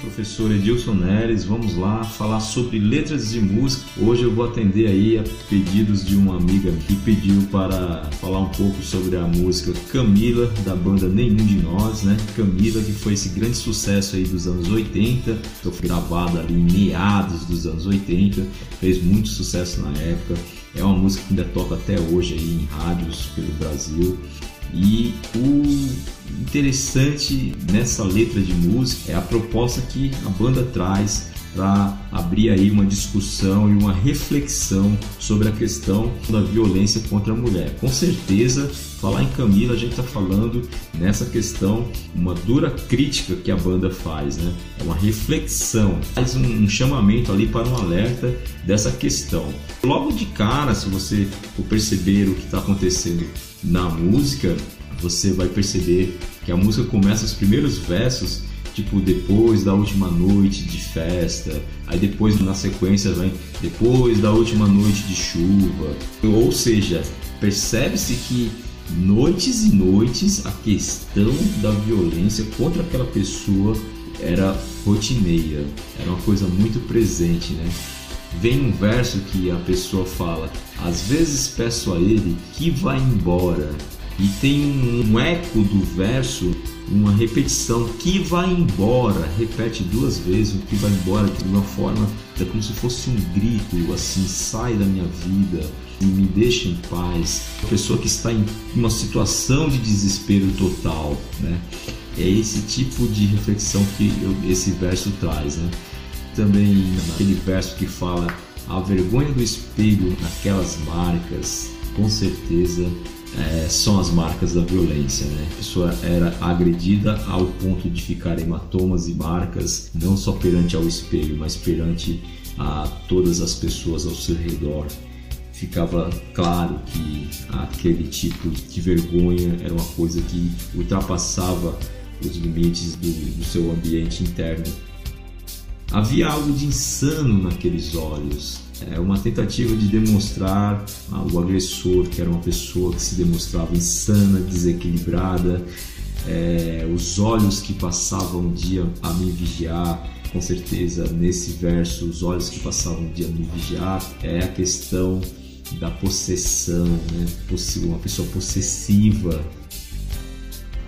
professor Edilson Neres. Vamos lá falar sobre letras de música. Hoje eu vou atender aí a pedidos de uma amiga que pediu para falar um pouco sobre a música Camila da banda Nenhum de Nós, né? Camila que foi esse grande sucesso aí dos anos 80, que foi gravada ali em meados dos anos 80, fez muito sucesso na época. É uma música que ainda toca até hoje aí em rádios pelo Brasil. E o interessante nessa letra de música é a proposta que a banda traz para abrir aí uma discussão e uma reflexão sobre a questão da violência contra a mulher. Com certeza, falar em Camila, a gente está falando nessa questão, uma dura crítica que a banda faz, né? É uma reflexão, faz um, chamamento ali para um alerta dessa questão. Logo de cara, se você for perceber o que está acontecendo na música, você vai perceber que a música começa os primeiros versos tipo depois da última noite de festa, aí depois na sequência vem depois da última noite de chuva. Ou seja, percebe-se que noites e noites a questão da violência contra aquela pessoa era rotineira, era uma coisa muito presente, né? Vem um verso que a pessoa fala: Às vezes peço a ele que vá embora, e tem um eco do verso, uma repetição que vai embora, repete duas vezes o que vai embora de uma forma é como se fosse um grito assim, sai da minha vida e me deixa em paz. A pessoa que está em uma situação de desespero total, né? É esse tipo de reflexão que eu, esse verso traz, né? Também naquele verso que fala a vergonha do espelho naquelas marcas, com certeza é, são as marcas da violência. Né? A pessoa era agredida ao ponto de ficar hematomas e marcas, não só perante ao espelho, mas perante a todas as pessoas ao seu redor. Ficava claro que aquele tipo de vergonha era uma coisa que ultrapassava os limites do, do seu ambiente interno. Havia algo de insano naqueles olhos, é uma tentativa de demonstrar o agressor, que era uma pessoa que se demonstrava insana, desequilibrada, é, os olhos que passavam o dia a me vigiar, com certeza nesse verso, os olhos que passavam o dia a me vigiar, é a questão da possessão, né? uma pessoa possessiva.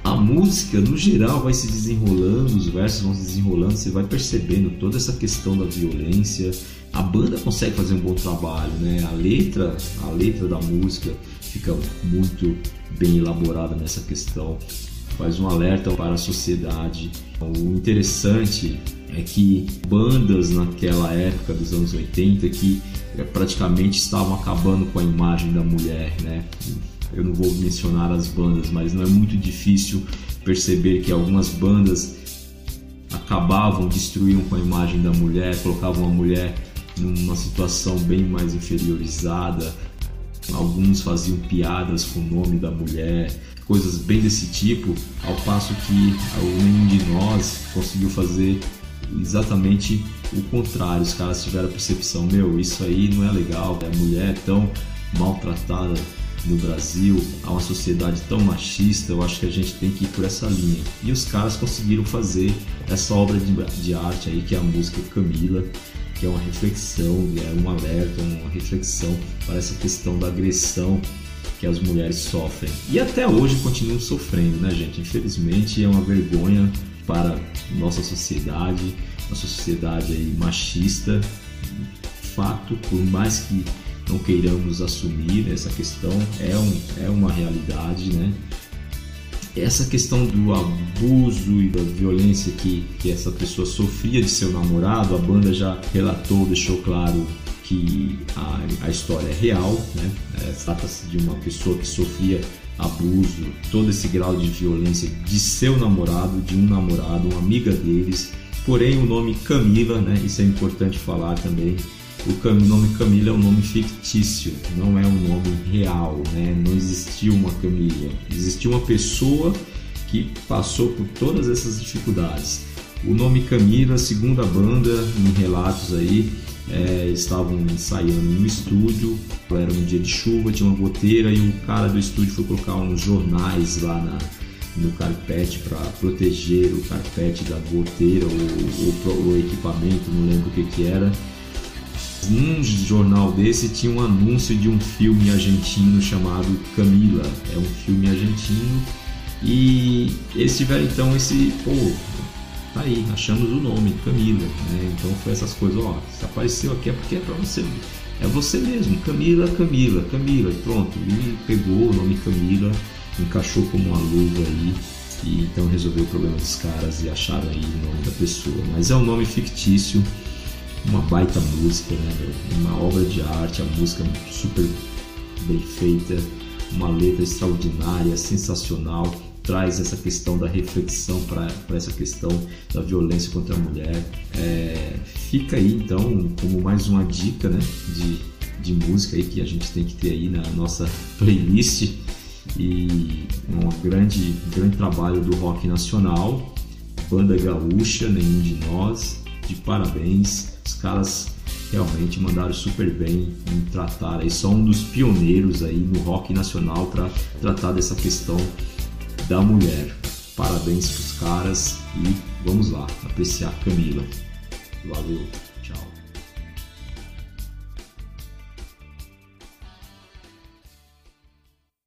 A música, no geral, vai se desenrolando, os versos vão se desenrolando, você vai percebendo toda essa questão da violência, a banda consegue fazer um bom trabalho, né? A letra, a letra da música fica muito bem elaborada nessa questão, faz um alerta para a sociedade. O interessante é que bandas naquela época dos anos 80 que é, praticamente estavam acabando com a imagem da mulher, né? Eu não vou mencionar as bandas, mas não é muito difícil perceber que algumas bandas acabavam, destruíam com a imagem da mulher, colocavam a mulher numa situação bem mais inferiorizada. Alguns faziam piadas com o nome da mulher, coisas bem desse tipo, ao passo que nenhum de nós conseguiu fazer exatamente o contrário. Os caras tiveram a percepção: meu, isso aí não é legal, a mulher é tão maltratada no Brasil, há uma sociedade tão machista, eu acho que a gente tem que ir por essa linha. E os caras conseguiram fazer essa obra de, de arte aí, que é a música Camila, que é uma reflexão, é um alerta, uma reflexão para essa questão da agressão que as mulheres sofrem. E até hoje continuam sofrendo, né, gente? Infelizmente é uma vergonha para nossa sociedade, nossa sociedade aí machista. Fato, por mais que não queiramos assumir essa questão, é, um, é uma realidade, né? Essa questão do abuso e da violência que, que essa pessoa sofria de seu namorado, a banda já relatou, deixou claro que a, a história é real, né? É, Trata-se de uma pessoa que sofria abuso, todo esse grau de violência de seu namorado, de um namorado, uma amiga deles. Porém, o nome Camila, né? Isso é importante falar também o nome Camila é um nome fictício, não é um nome real, né? Não existiu uma Camila, existiu uma pessoa que passou por todas essas dificuldades. O nome Camila, segundo a banda, em relatos aí, é, estavam ensaiando no estúdio, era um dia de chuva, tinha uma goteira e o cara do estúdio foi colocar uns jornais lá na, no carpete para proteger o carpete da goteira ou o equipamento, não lembro o que, que era. Num jornal desse tinha um anúncio de um filme argentino chamado Camila. É um filme argentino e eles tiveram então esse, pô, tá aí, achamos o nome, Camila, né? Então foi essas coisas, ó, se apareceu aqui é porque é para você, é você mesmo, Camila, Camila, Camila, e pronto, e pegou o nome Camila, encaixou como uma luva aí, e então resolveu o problema dos caras e acharam aí o nome da pessoa. Mas é um nome fictício, uma baita música, né? Uma obra de arte, a música super bem feita, uma letra extraordinária, sensacional traz essa questão da reflexão para essa questão da violência contra a mulher. É, fica aí então como mais uma dica né, de, de música aí que a gente tem que ter aí na nossa playlist e um grande, grande trabalho do rock nacional, banda gaúcha, nenhum de nós, de parabéns, os caras realmente mandaram super bem em tratar aí, são um dos pioneiros aí no rock nacional para tratar dessa questão da mulher. Parabéns pros caras e vamos lá apreciar Camila. Valeu.